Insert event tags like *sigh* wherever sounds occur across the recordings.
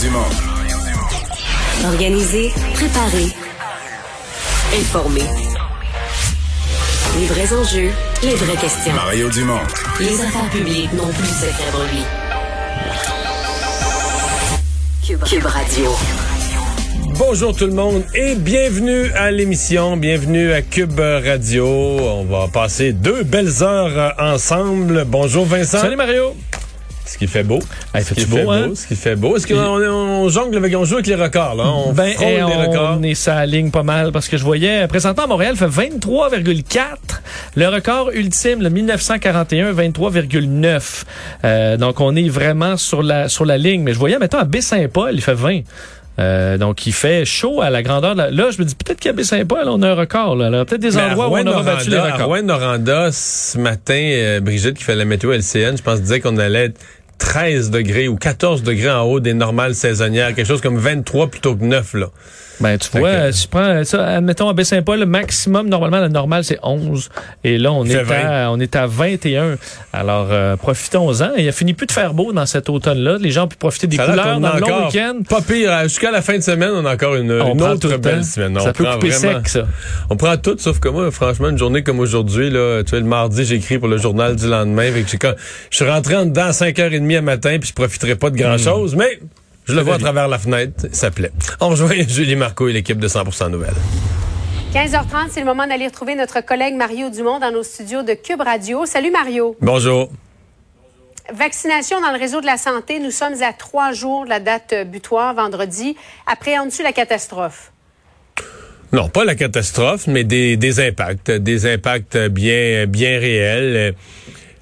Dumont. Organiser, préparer, informer. Les vrais enjeux, les vraies questions. Mario Dumont. Les affaires publiques n'ont plus secret de lui. Cube, Cube Radio. Bonjour tout le monde et bienvenue à l'émission, bienvenue à Cube Radio. On va passer deux belles heures ensemble. Bonjour Vincent. Salut Mario. Ce qui fait beau. Hey, ce qui fait beau, hein? Ce qui fait beau. Est-ce qu'on on, on jongle avec, on joue avec les records, là? On Ben, et les on records. est ça ligne pas mal parce que je voyais présentement à Montréal fait 23,4. Le record ultime, le 1941, 23,9. Euh, donc on est vraiment sur la sur la ligne. Mais je voyais mettons à Baie-Saint-Paul, il fait 20. Euh, donc, il fait chaud à la grandeur. De la... Là, je me dis peut-être qu'à Baie-Saint-Paul, on a un record. Là. Peut-être des Mais endroits où on aura battu les Rouen-Noranda- à records. Rouen-Noranda, ce matin, euh, Brigitte qui fait la météo LCN, je pense, disait qu'on allait être 13 degrés ou 14 degrés en haut des normales saisonnières, quelque chose comme 23 plutôt que 9, là. Ben, tu Fait vois, que- si tu prends ça, admettons à Baie-Saint-Paul, le maximum, normalement, le normal, c'est 11. Et là, on est, à, on est à 21. Alors, euh, profitons-en. Il a fini plus de faire beau dans cet automne-là. Les gens ont pu profiter des Ça couleurs dans le long week-end. Pas pire. hein. Jusqu'à la fin de semaine, on a encore une, On une prend autre belle semaine. Ça On peut couper vraiment- sec, ça. On prend tout, sauf que moi, franchement, une journée comme aujourd'hui, là, tu vois, le mardi, j'écris pour le journal du lendemain. Fait que je suis rentré en dedans à 5h30 à matin, puis je profiterai pas de grand-chose, mais je le vois à travers la fenêtre. Ça plaît. *laughs* On rejoint *laughs* Julie Marco et l'équipe de 100% Nouvelles. 15h30, c'est le moment d'aller retrouver notre collègue Mario Dumont dans nos studios de Cube Radio. Salut Mario. Bonjour. Vaccination dans le réseau de la santé, nous sommes à trois jours de la date butoir, vendredi. Appréhendes-tu la catastrophe? Non, pas la catastrophe, mais des, des impacts, des impacts bien, bien réels.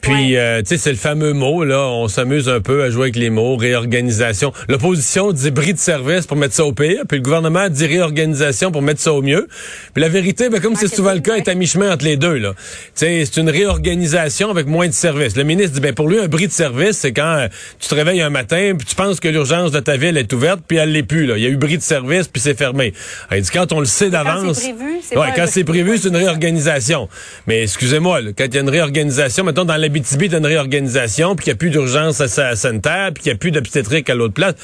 Puis, Ouais. euh, tu sais, c'est le fameux mot, là, on s'amuse un peu à jouer avec les mots, réorganisation. L'opposition dit bris de service pour mettre ça au pire, puis le gouvernement dit réorganisation pour mettre ça au mieux. Puis la vérité, ben, comme c'est souvent le cas, ouais. est à mi-chemin entre les deux, là. Tu sais, c'est une réorganisation avec moins de services. Le ministre dit, ben, pour lui, un bris de service, c'est quand euh, tu te réveilles un matin, puis tu penses que l'urgence de ta ville est ouverte, puis elle l'est plus, là. Il y a eu bris de service, puis c'est fermé. Il dit, quand on le sait d'avance. c'est prévu, c'est Ouais, pas un quand c'est *laughs* prévu, c'est une réorganisation. Mais excusez-moi, quand il y a une réorganisation, mettons dans l'Abitibi, t'as une réorganisation, puis qu'il n'y a plus d'urgence à sa sanitaire, puis qu'il n'y a plus d'obstétrique à l'autre place.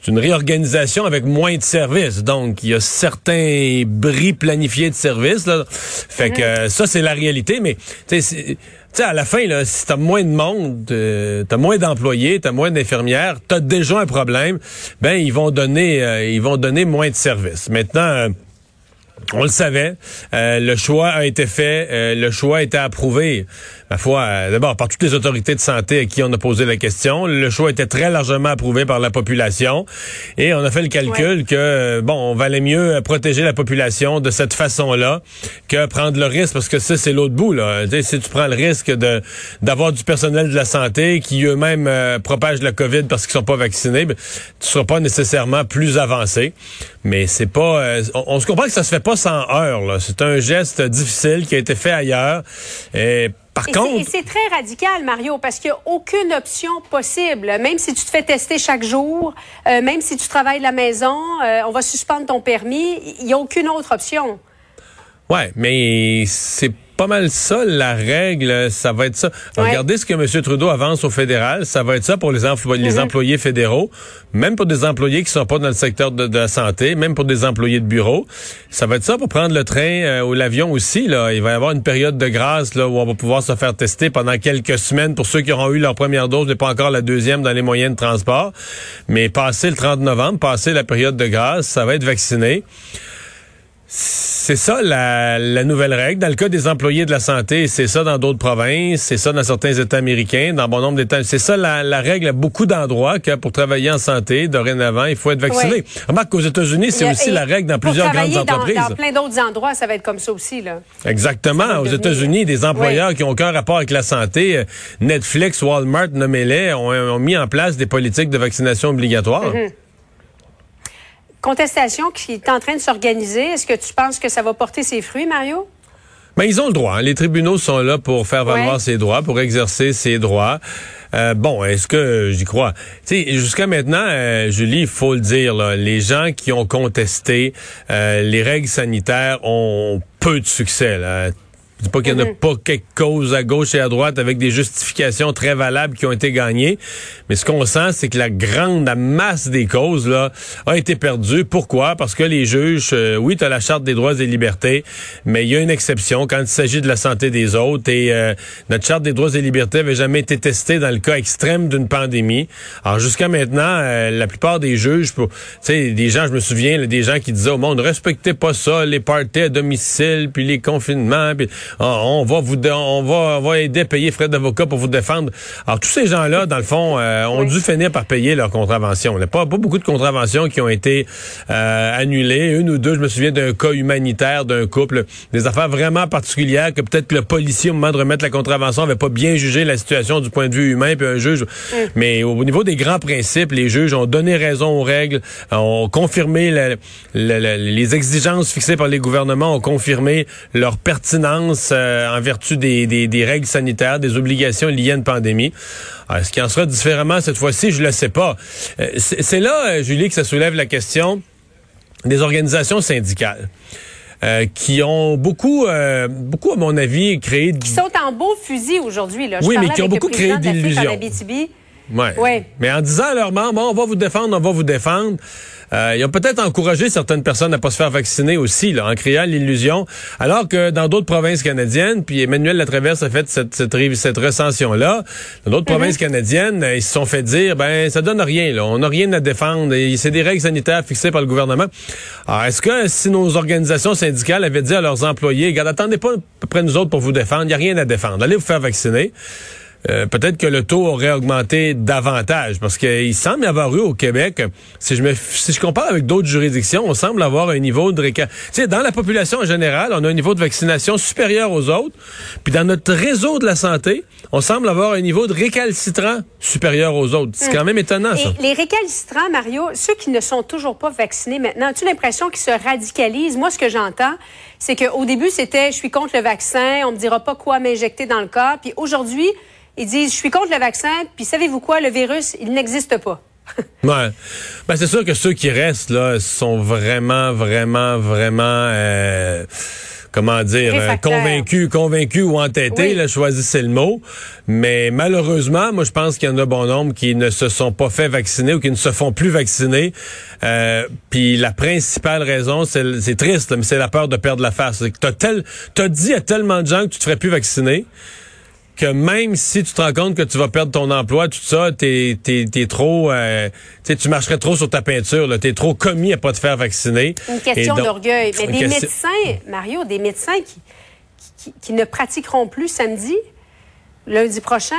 C'est une réorganisation avec moins de services. Donc, il y a certains bris planifiés de services. Là. Fait que euh, ça, c'est la réalité. Mais, tu sais, c'est- tu sais, à la fin, là, si t'as moins de monde, euh, t'as moins d'employés, t'as moins d'infirmières, t'as déjà un problème, ben, ils vont donner, euh, ils vont donner moins de services. Maintenant, euh, on le savait. Euh, le choix a été fait. euh, le choix a été approuvé. Ma foi, euh, d'abord par toutes les autorités de santé à qui on a posé la question. Le choix était très largement approuvé par la population. Et on a fait le calcul que, bon, on valait mieux protéger la population de cette façon-là que prendre le risque, parce que ça, c'est l'autre bout. Là. Si tu prends le risque de d'avoir du personnel de la santé qui eux-mêmes propagent la COVID parce qu'ils sont pas vaccinés, ben, tu seras pas nécessairement plus avancé. Mais c'est pas... euh, on, on se comprend que ça se fait pas sans heurts. C'est un geste difficile qui a été fait ailleurs. Et par Et contre... c'est très radical, Mario, parce qu'il n'y a aucune option possible. Même si tu te fais tester chaque jour, euh, même si tu travailles de la maison, euh, on va suspendre ton permis, il n'y a aucune autre option. Ouais, mais c'est pas mal ça, la règle, ça va être ça. Ouais. Regardez ce que M. Trudeau avance au fédéral, ça va être ça pour les, Mhm. employés fédéraux, même pour des employés qui sont pas dans le secteur de, de la santé, même pour des employés de bureau. Ça va être ça pour prendre le train euh, ou l'avion aussi. Là. Il va y avoir une période de grâce là, où on va pouvoir se faire tester pendant quelques semaines pour ceux qui auront eu leur première dose, mais pas encore la deuxième dans les moyens de transport. Mais passé le 30 novembre, passé la période de grâce, ça va être vacciné. C'est ça la, la nouvelle règle. Dans le cas des employés de la santé, c'est ça dans d'autres provinces, c'est ça dans certains États américains, dans bon nombre d'États. C'est ça la, la règle à beaucoup d'endroits que pour travailler en santé, dorénavant, il faut être vacciné. Oui. Remarque qu'aux États-Unis, c'est aussi la règle dans plusieurs grandes dans- entreprises. Dans, plein d'autres endroits, ça va être comme ça aussi. Là. Exactement. Aux États-Unis, des employeurs qui ont aucun rapport avec la santé, euh, Netflix, Walmart, nommez-les, ont, ont mis en place des politiques de vaccination obligatoires. Mm-hmm. Contestation qui est en train de s'organiser. Est-ce que tu penses que ça va porter ses fruits, Mario? Mais ils ont le droit. hein. Les tribunaux sont là pour faire valoir Ouais. ses droits, pour exercer ses droits. Euh, bon, est-ce que j'y crois? Tu sais, jusqu'à maintenant, euh, Julie, il faut le dire, là, les gens qui ont contesté euh, les règles sanitaires ont peu de succès. Là. Je dis pas qu'il n'y en a pas quelques causes à gauche et à droite avec des justifications très valables qui ont été gagnées. Mais ce qu'on sent, c'est que la grande la masse des causes là a été perdue. Pourquoi? Parce que les juges, euh, oui, tu as la Charte des droits et des libertés, mais il y a une exception quand il s'agit de la santé des autres. Et euh, notre Charte des droits et libertés avait jamais été testée dans le cas extrême d'une pandémie. Alors jusqu'à maintenant, euh, la plupart des juges, tu sais, des gens, je me souviens, là, des gens qui disaient au monde, respectez pas ça, les parties à domicile, puis les confinements, puis ah, on va vous, on va, on va aider à payer frais d'avocat pour vous défendre. Alors tous ces gens-là, dans le fond, euh, ont Oui. dû finir par payer leur contravention. Il n'y a pas, pas beaucoup de contraventions qui ont été euh, annulées. Une ou deux, je me souviens d'un cas humanitaire d'un couple, des affaires vraiment particulières que peut-être que le policier, au moment de remettre la contravention, avait pas bien jugé la situation du point de vue humain, puis un juge. Mais au niveau des grands principes, les juges ont donné raison aux règles, ont confirmé la- la- la- les exigences fixées par les gouvernements, ont confirmé leur pertinence euh, en vertu des, des- des règles sanitaires, des obligations liées à une pandémie. Alors, Est-ce qu'il en sera différemment cette fois-ci? Je le sais pas. Euh, C'est là, euh, Julie, que ça soulève la question des organisations syndicales. euh, qui ont beaucoup, euh, beaucoup à mon avis, créé de Qui sont en beau fusil aujourd'hui. Là. Je Oui, mais qui ont beaucoup créé d'illusions. Ouais. Ouais. Mais en disant à leurs membres, on va vous défendre, on va vous défendre, euh, ils ont peut-être encouragé certaines personnes à pas se faire vacciner aussi, là, en créant l'illusion. Alors que dans d'autres provinces canadiennes, puis Emmanuel Latraverse a fait cette, cette, cette recension-là, dans d'autres provinces canadiennes, ils se sont fait dire, ben, ça donne rien, là. On n'a rien à défendre. Et C'est des règles sanitaires fixées par le gouvernement. Alors, est-ce que si nos organisations syndicales avaient dit à leurs employés, regarde, attendez pas après nous autres pour vous défendre, il n'y a rien à défendre. Allez vous faire vacciner. Euh, peut-être que le taux aurait augmenté davantage parce qu'il semble y avoir eu au Québec, si je me si je compare avec d'autres juridictions, on semble avoir un niveau de tu sais dans la population en général, on a un niveau de vaccination supérieur aux autres, puis dans notre réseau de la santé, on semble avoir un niveau de récalcitrant supérieur aux autres. C'est quand même étonnant ça. Et les récalcitrants, Mario, ceux qui ne sont toujours pas vaccinés maintenant, as-tu l'impression qu'ils se radicalisent? Moi, ce que j'entends, c'est qu'au début, c'était je suis contre le vaccin, on me dira pas quoi m'injecter dans le corps. Puis aujourd'hui, ils disent je suis contre le vaccin, puis savez-vous quoi, le virus, il n'existe pas. *laughs* Ouais. Ben, c'est sûr que ceux qui restent là sont vraiment, vraiment, vraiment, euh, comment dire, euh, Réfractaires. convaincus, convaincus ou entêtés. Oui. Là, choisissez le mot. Mais malheureusement, moi, je pense qu'il y en a bon nombre qui ne se sont pas fait vacciner ou qui ne se font plus vacciner. Euh, Puis la principale raison, c'est triste, là, mais c'est la peur de perdre la face. T'as tel, t'as dit à tellement de gens que tu te ferais plus vacciner que même si tu te rends compte que tu vas perdre ton emploi, tout ça, t'es es, t'es trop, euh, tu marcherais trop sur ta peinture, t'es trop commis à pas te faire vacciner. Une question d'orgueil. Mais des question- médecins, Mario, des médecins qui, qui, qui ne pratiqueront plus samedi, lundi prochain,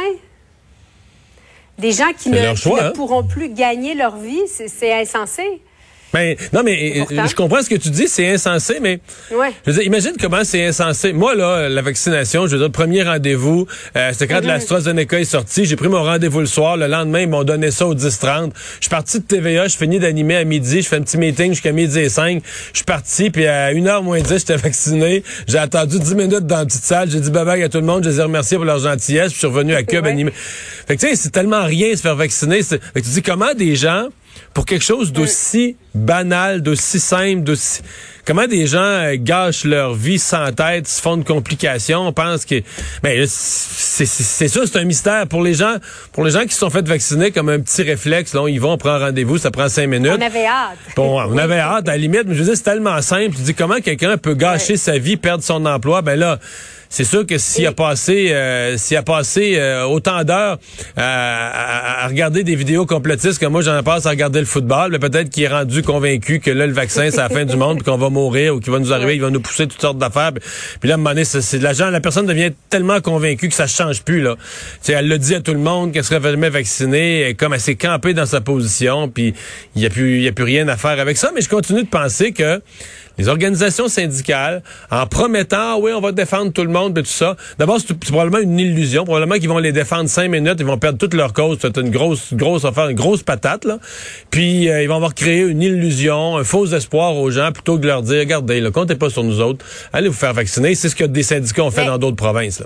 des gens qui ne, qui hein. pourront plus gagner leur vie, c'est insensé. Ben, non, mais euh, je comprends ce que tu dis, c'est insensé, mais Ouais. je veux dire, imagine comment c'est insensé. Moi, là, la vaccination, je veux dire, premier rendez-vous, euh, c'était quand Mhm. l'AstraZeneca est sorti, j'ai pris mon rendez-vous le soir, le lendemain, ils m'ont donné ça au 10-30. Je suis parti de TVA, je finis d'animer à midi, je fais un petit meeting jusqu'à midi et 5. Je suis parti, puis à 1h moins 10, j'étais *laughs* vacciné. J'ai attendu 10 minutes dans la petite salle, j'ai dit bye-bye à tout le monde, je les ai remerciés pour leur gentillesse, puis je suis revenu à *laughs* Cube Ouais. animer. Fait que tu sais, c'est tellement rien se faire vacciner. Fait que tu dis comment des gens, pour quelque chose d'aussi banal, d'aussi simple, d'aussi... Comment des gens euh, gâchent leur vie sans tête, se font de complications, on pense que... Ben, c'est ça, c'est un mystère. Pour les gens pour les gens qui se sont fait vacciner comme un petit réflexe, là, ils vont, on prend rendez-vous, ça prend cinq minutes. On avait hâte. Bon, on avait hâte, à la limite, mais je veux dire, c'est tellement simple. Tu dis comment quelqu'un peut gâcher Ouais. sa vie, perdre son emploi, ben là, c'est sûr que s'il a passé, euh, s'il a passé euh, autant d'heures à, à- à regarder des vidéos complotistes que moi j'en passe à regarder le football, mais peut-être qu'il est rendu convaincu que là le vaccin c'est la fin du monde, qu'on va mourir ou qu'il va nous arriver, il va nous pousser toutes sortes d'affaires. Puis, là, à un moment donné, c'est la personne devient tellement convaincue que ça change plus là. Sais, elle le dit à tout le monde qu'elle serait jamais vaccinée, et comme elle s'est campée dans sa position, puis il y a plus, il y a plus rien à faire avec ça. Mais je continue de penser que les organisations syndicales, en promettant, Ah oui, on va défendre tout le monde et tout ça. D'abord, c'est probablement une illusion. Probablement qu'ils vont les défendre cinq minutes, ils vont perdre toute leur cause. C'est une grosse, grosse affaire, une grosse patate, là. Puis, euh, ils vont avoir créé une illusion, un faux espoir aux gens, plutôt que de leur dire, regardez, là, comptez pas sur nous autres. Allez vous faire vacciner. C'est ce que des syndicats ont fait Mais- dans d'autres provinces, là.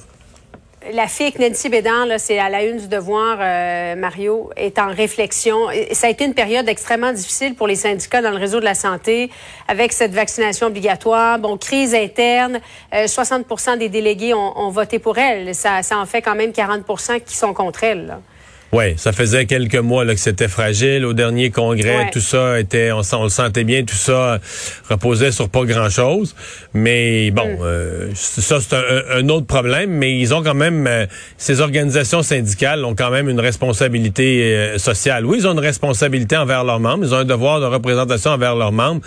La fille avec Nancy Bédan, là, c'est à la une du devoir, euh, Mario, est en réflexion. Ça a été une période extrêmement difficile pour les syndicats dans le réseau de la santé avec cette vaccination obligatoire. Bon, crise interne, euh, 60 des délégués ont, ont voté pour elle. Ça, ça en fait quand même 40 qui sont contre elle. là. Oui, ça faisait quelques mois là, que c'était fragile. Au dernier congrès, Ouais. tout ça était, on, le sentait bien, tout ça reposait sur pas grand-chose. Mais bon, Mm. euh, ça c'est un, un autre problème. Mais ils ont quand même, euh, ces organisations syndicales ont quand même une responsabilité euh, sociale. Oui, ils ont une responsabilité envers leurs membres. Ils ont un devoir de représentation envers leurs membres.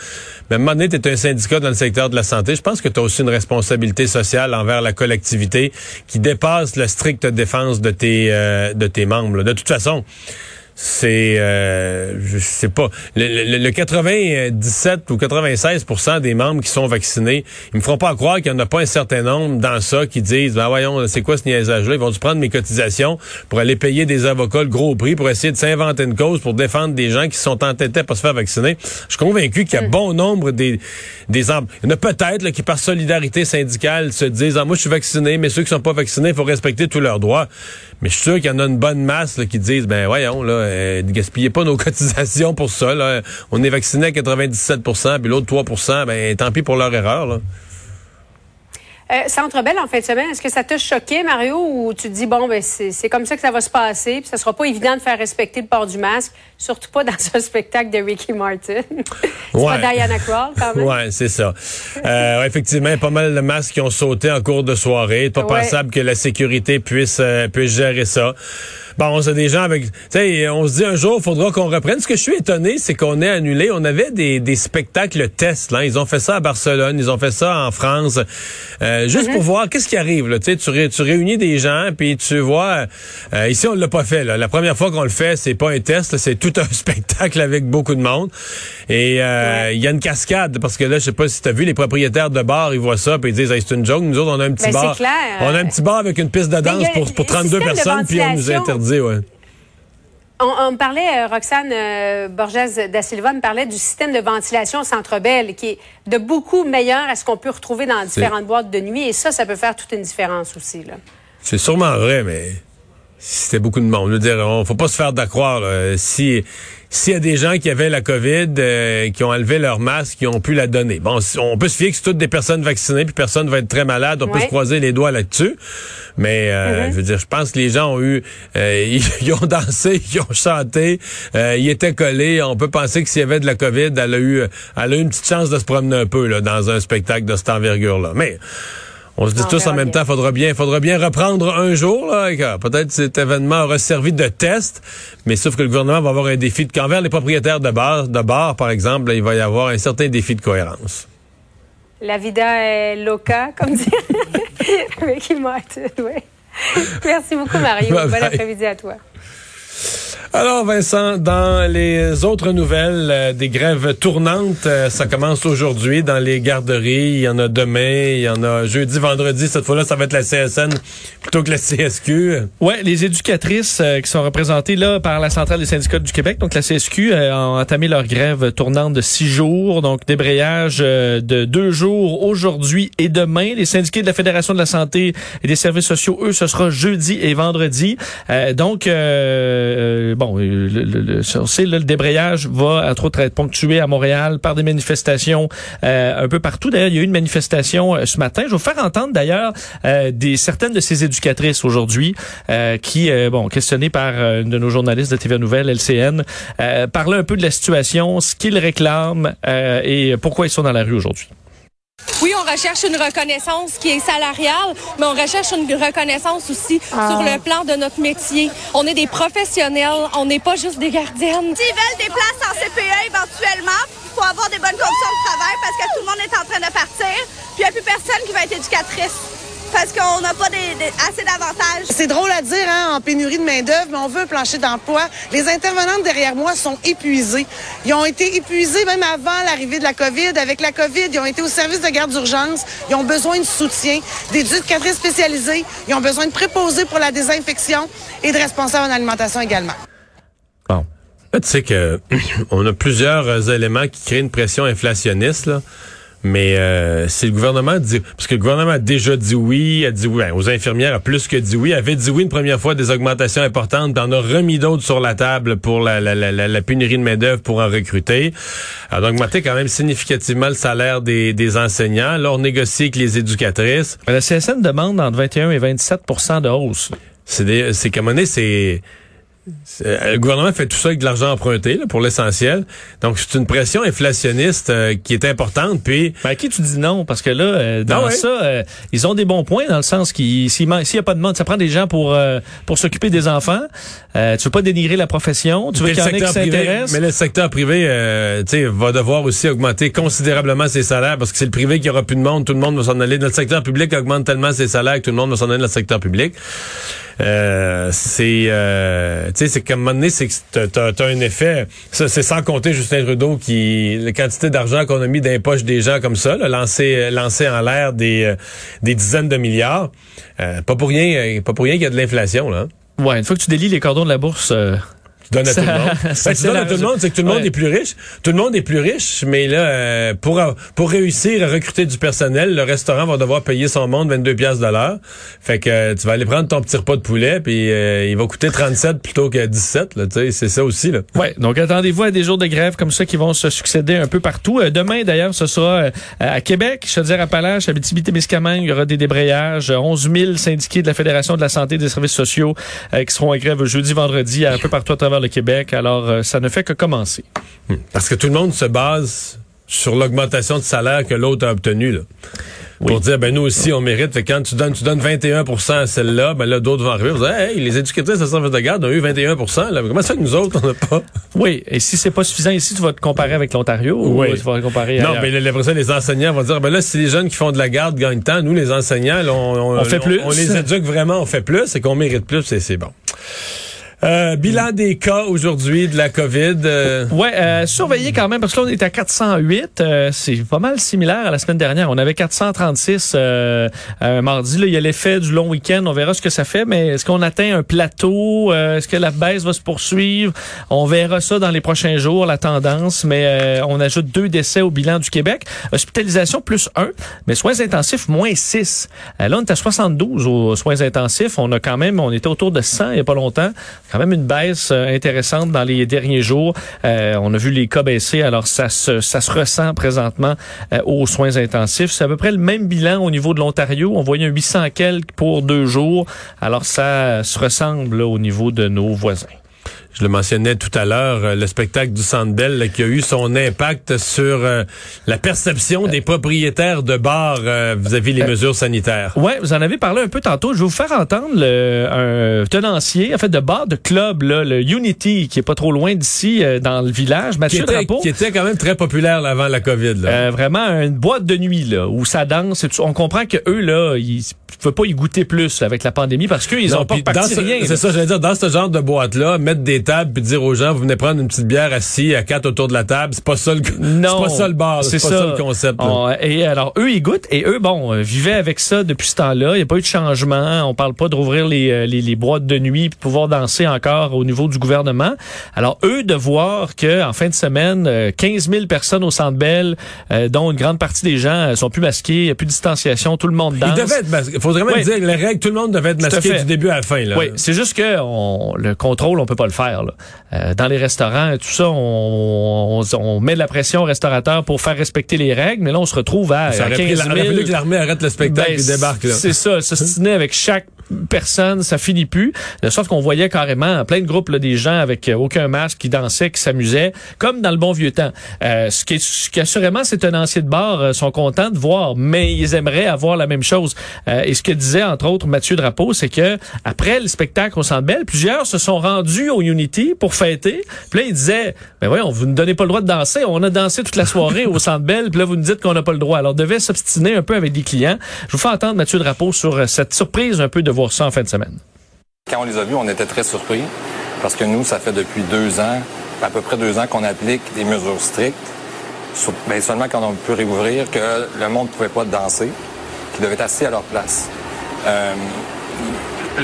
Mais à un moment donné, es un syndicat dans le secteur de la santé. Je pense que tu as aussi une responsabilité sociale envers la collectivité qui dépasse la stricte défense de tes, euh, de tes membres. là. De toute façon, c'est euh, je sais pas. Le, le- le 97 ou 96% des membres qui sont vaccinés ils me feront pas croire qu'il y en a pas un certain nombre dans ça qui disent ben voyons c'est quoi ce niaisage là ils vont dû prendre mes cotisations pour aller payer des avocats le gros prix pour essayer de s'inventer une cause pour défendre des gens qui sont entêtés à pas se faire vacciner. Je suis convaincu qu'il y a bon nombre des des em- il y en a peut-être qui par solidarité syndicale se disent ah moi je suis vacciné mais ceux qui sont pas vaccinés il faut respecter tous leurs droits mais je suis sûr qu'il y en a une bonne masse qui disent ben voyons là euh, ne gaspillez pas nos *laughs* cotisations pour ça là. on est vacciné à 97% puis l'autre 3% ben tant pis pour leur erreur là. Euh, Centre Bell en fin de semaine, est-ce que ça t'a choqué, Mario, ou tu te dis, bon, ben, c'est comme ça que ça va se passer, puis ça sera pas évident de faire respecter le port du masque, surtout pas dans *laughs* un spectacle de Ricky Martin? *laughs* c'est Ouais. pas Diana Krall, quand même. Ouais, c'est ça. Euh, effectivement, pas mal de masques qui ont sauté en cours de soirée. Pas Ouais. pensable que la sécurité puisse euh, puisse gérer ça. Bon, c'est des gens avec, tu sais, on se dit un jour, il faudra qu'on reprenne. Ce que je suis étonné, c'est qu'on ait annulé. On avait des, des spectacles tests. Là, ils ont fait ça à Barcelone, ils ont fait ça en France, euh, juste pour voir qu'est-ce qui arrive. Là, tu sais, tu, ré- tu réunis des gens, puis tu vois. euh, ici, on l'a pas fait. Là. La première fois qu'on le fait, c'est pas un test, c'est tout un *laughs* spectacle avec beaucoup de monde. Et euh, il y a une cascade parce que là, je sais pas si tu as vu les propriétaires de bars, ils voient ça, puis ils disent, Hey, c'est une joke. Nous autres, on a un petit Ben, bar, clair. on a un petit bar avec une piste de il y danse pour, pour le 32 système de personnes, puis on nous a ventilation. Interdit. Ouais. On, on me parlait, euh, Roxane euh, Borges da Silva me parlait du système de ventilation au Centre Bell, qui est de beaucoup meilleur à ce qu'on peut retrouver dans différentes boîtes de nuit. Et ça, ça peut faire toute une différence aussi. C'est sûrement vrai, mais c'était beaucoup de monde. Je veux dire, on faut pas se faire d'accroire. Si s'il y a des gens qui avaient la COVID, euh, qui ont enlevé leur masque, qui ont pu la donner. Bon, on peut se fier que c'est toutes des personnes vaccinées, puis personne va être très malade. On peut se croiser les doigts là-dessus. Mais euh, je veux dire, je pense que les gens ont eu, euh, ils, *laughs* ils ont dansé, ils ont chanté, euh, ils étaient collés. On peut penser que s'il y avait de la COVID, elle a eu, elle a eu une petite chance de se promener un peu là, dans un spectacle de cette envergure-là. Mais on se dit On tous en même bien. temps, faudra bien, faudra bien reprendre un jour, là. que Peut-être cet événement aura servi de test, mais sauf que le gouvernement va avoir un défi de, qu'envers les propriétaires de bars, de bars, par exemple, là, il va y avoir un certain défi de cohérence. La vida est loca, comme dit *laughs* Ricky Martin. Oui. Merci beaucoup, Mario. Bye Bon après-midi à toi. Alors, Vincent, dans les autres nouvelles, euh, des grèves tournantes, euh, ça commence aujourd'hui dans les garderies. Il y en a demain, il y en a jeudi, vendredi. Cette fois-là, ça va être la CSN plutôt que la CSQ. Ouais, les éducatrices euh, qui sont représentées là par la centrale des syndicats du Québec, donc la CSQ, euh, ont entamé leur grève tournante de six jours, donc débrayage euh, de deux jours aujourd'hui et demain. Les syndiqués de la Fédération de la santé et des services sociaux, eux, ce sera jeudi et vendredi. Euh, donc, bon, euh, le, le, le, débrayage va entre autres être ponctué à Montréal par des manifestations euh, un peu partout. D'ailleurs, il y a eu une manifestation euh, ce matin. Je vais vous faire entendre d'ailleurs euh, des certaines de ces éducatrices aujourd'hui qui, bon, questionnées par une de nos journalistes de TVA Nouvelle, LCN, parlaient un peu de la situation, ce qu'ils réclament et pourquoi ils sont dans la rue aujourd'hui. Oui, on recherche une reconnaissance qui est salariale, mais on recherche une reconnaissance aussi sur le plan de notre métier. On est des professionnels, on n'est pas juste des gardiennes. S'ils veulent des places en CPE éventuellement, il faut avoir des bonnes conditions de travail parce que tout le monde est en train de partir, puis il n'y a plus personne qui va être éducatrice parce qu'on n'a pas des- des- assez d'avantages. C'est drôle à dire, hein, en pénurie de main-d'œuvre, mais on veut un plancher d'emploi. Les intervenantes derrière moi sont épuisées. Ils ont été épuisés même avant l'arrivée de la COVID. Avec la COVID, ils ont été au service de garde d'urgence. Ils ont besoin de soutien, d'éducatrices spécialisées. Ils ont besoin de préposés pour la désinfection et de responsables en alimentation également. Bon. Là, tu sais que *clears throat* on a plusieurs euh, éléments qui créent une pression inflationniste, là. Mais euh, si le gouvernement dit parce que le gouvernement a déjà dit oui, a dit oui ben, aux infirmières a plus que dit oui, avait dit oui une première fois des augmentations importantes, en a remis d'autres sur la table pour la, la, la, la- la pénurie de main d'œuvre pour en recruter. Alors d'augmenter quand même significativement le salaire des, des enseignants. Là, on négocie avec les éducatrices. Mais La CSN demande entre 21 et 27% de hausse. C'est c'est c'est le gouvernement fait tout ça avec de l'argent emprunté là, pour l'essentiel. Donc c'est une pression inflationniste euh, qui est importante. Puis Mais à qui tu dis non? Parce que là, euh, dans Ah ouais. ça, euh, ils ont des bons points dans le sens qu'il s'il man- s'il y a pas de monde, ça prend des gens pour euh, pour s'occuper des enfants. Euh, tu veux pas dénigrer la profession? Tu veux mais qu'il y en le ait qui secteur privé, s'intéressent? mais le secteur privé, euh, tu sais, va devoir aussi augmenter considérablement ses salaires parce que c'est le privé qui aura plus de monde, tout le monde va s'en aller. Dans le secteur public augmente tellement ses salaires que tout le monde va s'en aller dans le secteur public. Euh, c'est, euh, tu sais, c'est qu'à un moment donné, c'est que t'as, t'as- un effet. Ça, c'est sans compter Justin Trudeau qui, la quantité d'argent qu'on a mis dans les poches des gens comme ça, là, lancé, lancé en l'air des, euh, des dizaines de milliards. Euh, pas pour rien, euh, pas pour rien qu'il y a de l'inflation là. hein. Ouais, une fois que tu délies les cordons de la bourse, Tu donnes à Ça- tout le monde. *laughs* ça Ben, tu donnes à tout le monde, c'est que tout le monde Ouais. est plus riche. Tout le monde est plus riche, mais là, euh, pour, pour réussir à recruter du personnel, le restaurant va devoir payer son monde 22 pièces de l'heure. Fait que euh, tu vas aller prendre ton petit repas de poulet, puis euh, il va coûter 37 plutôt que 17. Là, tu sais, c'est ça aussi. Là. Ouais, donc attendez-vous à des jours de grève comme ça qui vont se succéder un peu partout. Euh, demain, d'ailleurs, ce sera euh, à Québec, Chaudière-Appalaches, Abitibi-Témiscamingue, il y aura des débrayages. Euh, 11 000 syndiqués de la Fédération de la santé et des services sociaux euh, qui seront en grève jeudi, vendredi, un peu partout à travers le Québec. Alors, euh, ça ne fait que commencer. Parce que tout le monde se base sur l'augmentation de salaire que l'autre a obtenue. Là. Pour dire, ben nous aussi, on mérite. Fait quand tu donnes, tu donnes 21 à celle-là, ben là, d'autres vont arriver. Vous dire, hey, les éducatrices de service de garde ont eu 21 là. Comment ça que nous autres, on n'a pas? Oui, et si c'est pas suffisant ici, tu vas te comparer avec l'Ontario Oui. ou tu vas te comparer Non, mais ça, les enseignants vont dire, ben là, si les jeunes qui font de la garde gagnent tant, nous, les enseignants, là, on, On fait plus. On, les éduque vraiment, on fait plus, et qu'on mérite plus, et c'est bon. Euh, bilan des cas aujourd'hui de la COVID. euh, Ouais, euh, surveiller quand même parce que là on est à 408, euh, c'est pas mal similaire à la semaine dernière. On avait 436 euh, euh, mardi. Là, il y a l'effet du long week-end. On verra ce que ça fait, mais est-ce qu'on atteint un plateau? Est-ce que la baisse va se poursuivre? On verra ça dans les prochains jours, la tendance. Mais on ajoute deux décès au bilan du Québec. Hospitalisation plus un, mais soins intensifs moins 6. Euh, là, on est à 72 aux soins intensifs. On a quand même, on était autour de 100 il y a pas longtemps. Même une baisse euh, intéressante dans les derniers jours. Euh, on a vu les cas baisser, alors ça se, ça se ressent présentement euh, aux soins intensifs. C'est à peu près le même bilan au niveau de l'Ontario. On voyait un 800 quelques pour deux jours. Alors ça se ressemble là, au niveau de nos voisins. Je le mentionnais tout à l'heure, euh, le spectacle du là, qui a eu son impact sur euh, la perception des propriétaires de bars euh, vis-à-vis les mesures sanitaires. Ouais, vous en avez parlé un peu tantôt. Je vais vous faire entendre le, un tenancier, en fait, de bar de club, là, le Unity, qui est pas trop loin d'ici, euh, dans le village. Qui Mathieu était, Drapeau. qui était quand même très populaire là, avant la COVID. Là. Euh, vraiment une boîte de nuit là où ça danse. et tout. On comprend que eux là, ils ne peuvent pas y goûter plus là, avec la pandémie parce qu'ils ont pas parti rien. là. C'est ça, j'allais dire, dans ce genre de boîte-là, mettre des tables puis dire aux gens, vous venez prendre une petite bière assis à quatre autour de la table, c'est pas ça le, Non, c'est pas ça le bar, c'est pas ça. le concept. On- et alors, eux, ils goûtent. Et eux, bon, euh, vivaient avec ça depuis ce temps-là. Il n'y a pas eu de changement. On parle pas de rouvrir les, euh, les, les boîtes de nuit pour pouvoir danser encore au niveau du gouvernement. Alors, eux, de voir que en fin de semaine, euh, 15 000 personnes au Centre Bell, euh, dont une grande partie des gens euh, sont plus masqués, il n'y a plus de distanciation, tout le monde danse. Il devait être masqué. Faudrait même Oui. dire les règles, tout le monde devait être masqué du début à la fin. Là. Oui, c'est juste que on, le contrôle, on peut pas le faire. Là. Euh, dans les restaurants, tout ça, on, on, on met de la pression aux restaurateurs pour faire respecter les règles, mais là, on se retrouve à, Ça à aurait, 15 pris, 000. la- aurait fallu que l'armée arrête le spectacle Ben, et débarque. Là. C'est ça, s'ostiner avec chaque personnes, ça finit plus. Sorte qu'on voyait carrément plein de groupes là, des gens avec euh, aucun masque qui dansaient, qui s'amusaient, comme dans le bon vieux temps. Euh, ce, qui est, ce qui assurément ces tenanciers de bar euh, sont contents de voir, mais ils aimeraient avoir la même chose. Euh, et ce que disait entre autres Mathieu Drapeau, c'est que après le spectacle au Centre Bell, plusieurs se sont rendus au Unity pour fêter. Puis là, il disait, ben voyons, vous ne donnez pas le droit de danser. On a dansé toute la soirée au Centre Bell, puis là, vous nous dites qu'on n'a pas le droit. Alors, on devait s'obstiner un peu avec des clients. Je vous fais entendre Mathieu Drapeau sur euh, cette surprise un peu de voir ça en fin de semaine. Quand on les a vus, on était très surpris parce que nous, ça fait depuis deux ans, à peu près deux ans qu'on applique des mesures strictes. Ben, seulement quand on peut réouvrir, que le monde ne pouvait pas danser, qu'ils devaient être assis à leur place. Euh,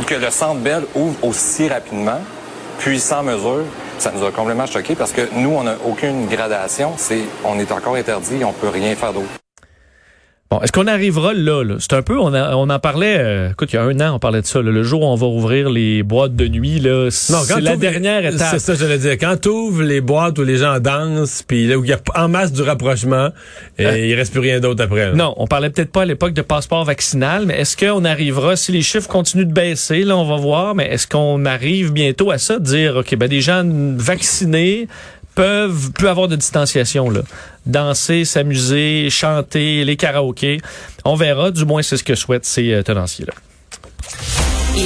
que le Centre Bell ouvre aussi rapidement, puis sans mesure, ça nous a complètement choqué parce que nous, on n'a aucune gradation. C'est, on est encore interdit, on peut rien faire d'autre. Bon, est-ce qu'on arrivera là? là? C'est un peu, on, a- on en parlait, euh, écoute, il y a un an, on parlait de ça. là, le jour où on va ouvrir les boîtes de nuit, là, c'est la dernière étape. C'est ça, je le dire. Quand tu ouvres les boîtes où les gens dansent, puis là où il y a en masse du rapprochement, et il reste plus rien d'autre après. là. Non, on parlait peut-être pas à l'époque de passeport vaccinal, mais est-ce qu'on arrivera, si les chiffres continuent de baisser, là, on va voir, mais est-ce qu'on arrive bientôt à ça, de dire, OK, ben, des gens vaccinés peuvent plus avoir de distanciation, là? Danser, s'amuser, chanter, les karaokés. On verra, du moins, c'est ce que souhaitent ces euh, tenanciers-là.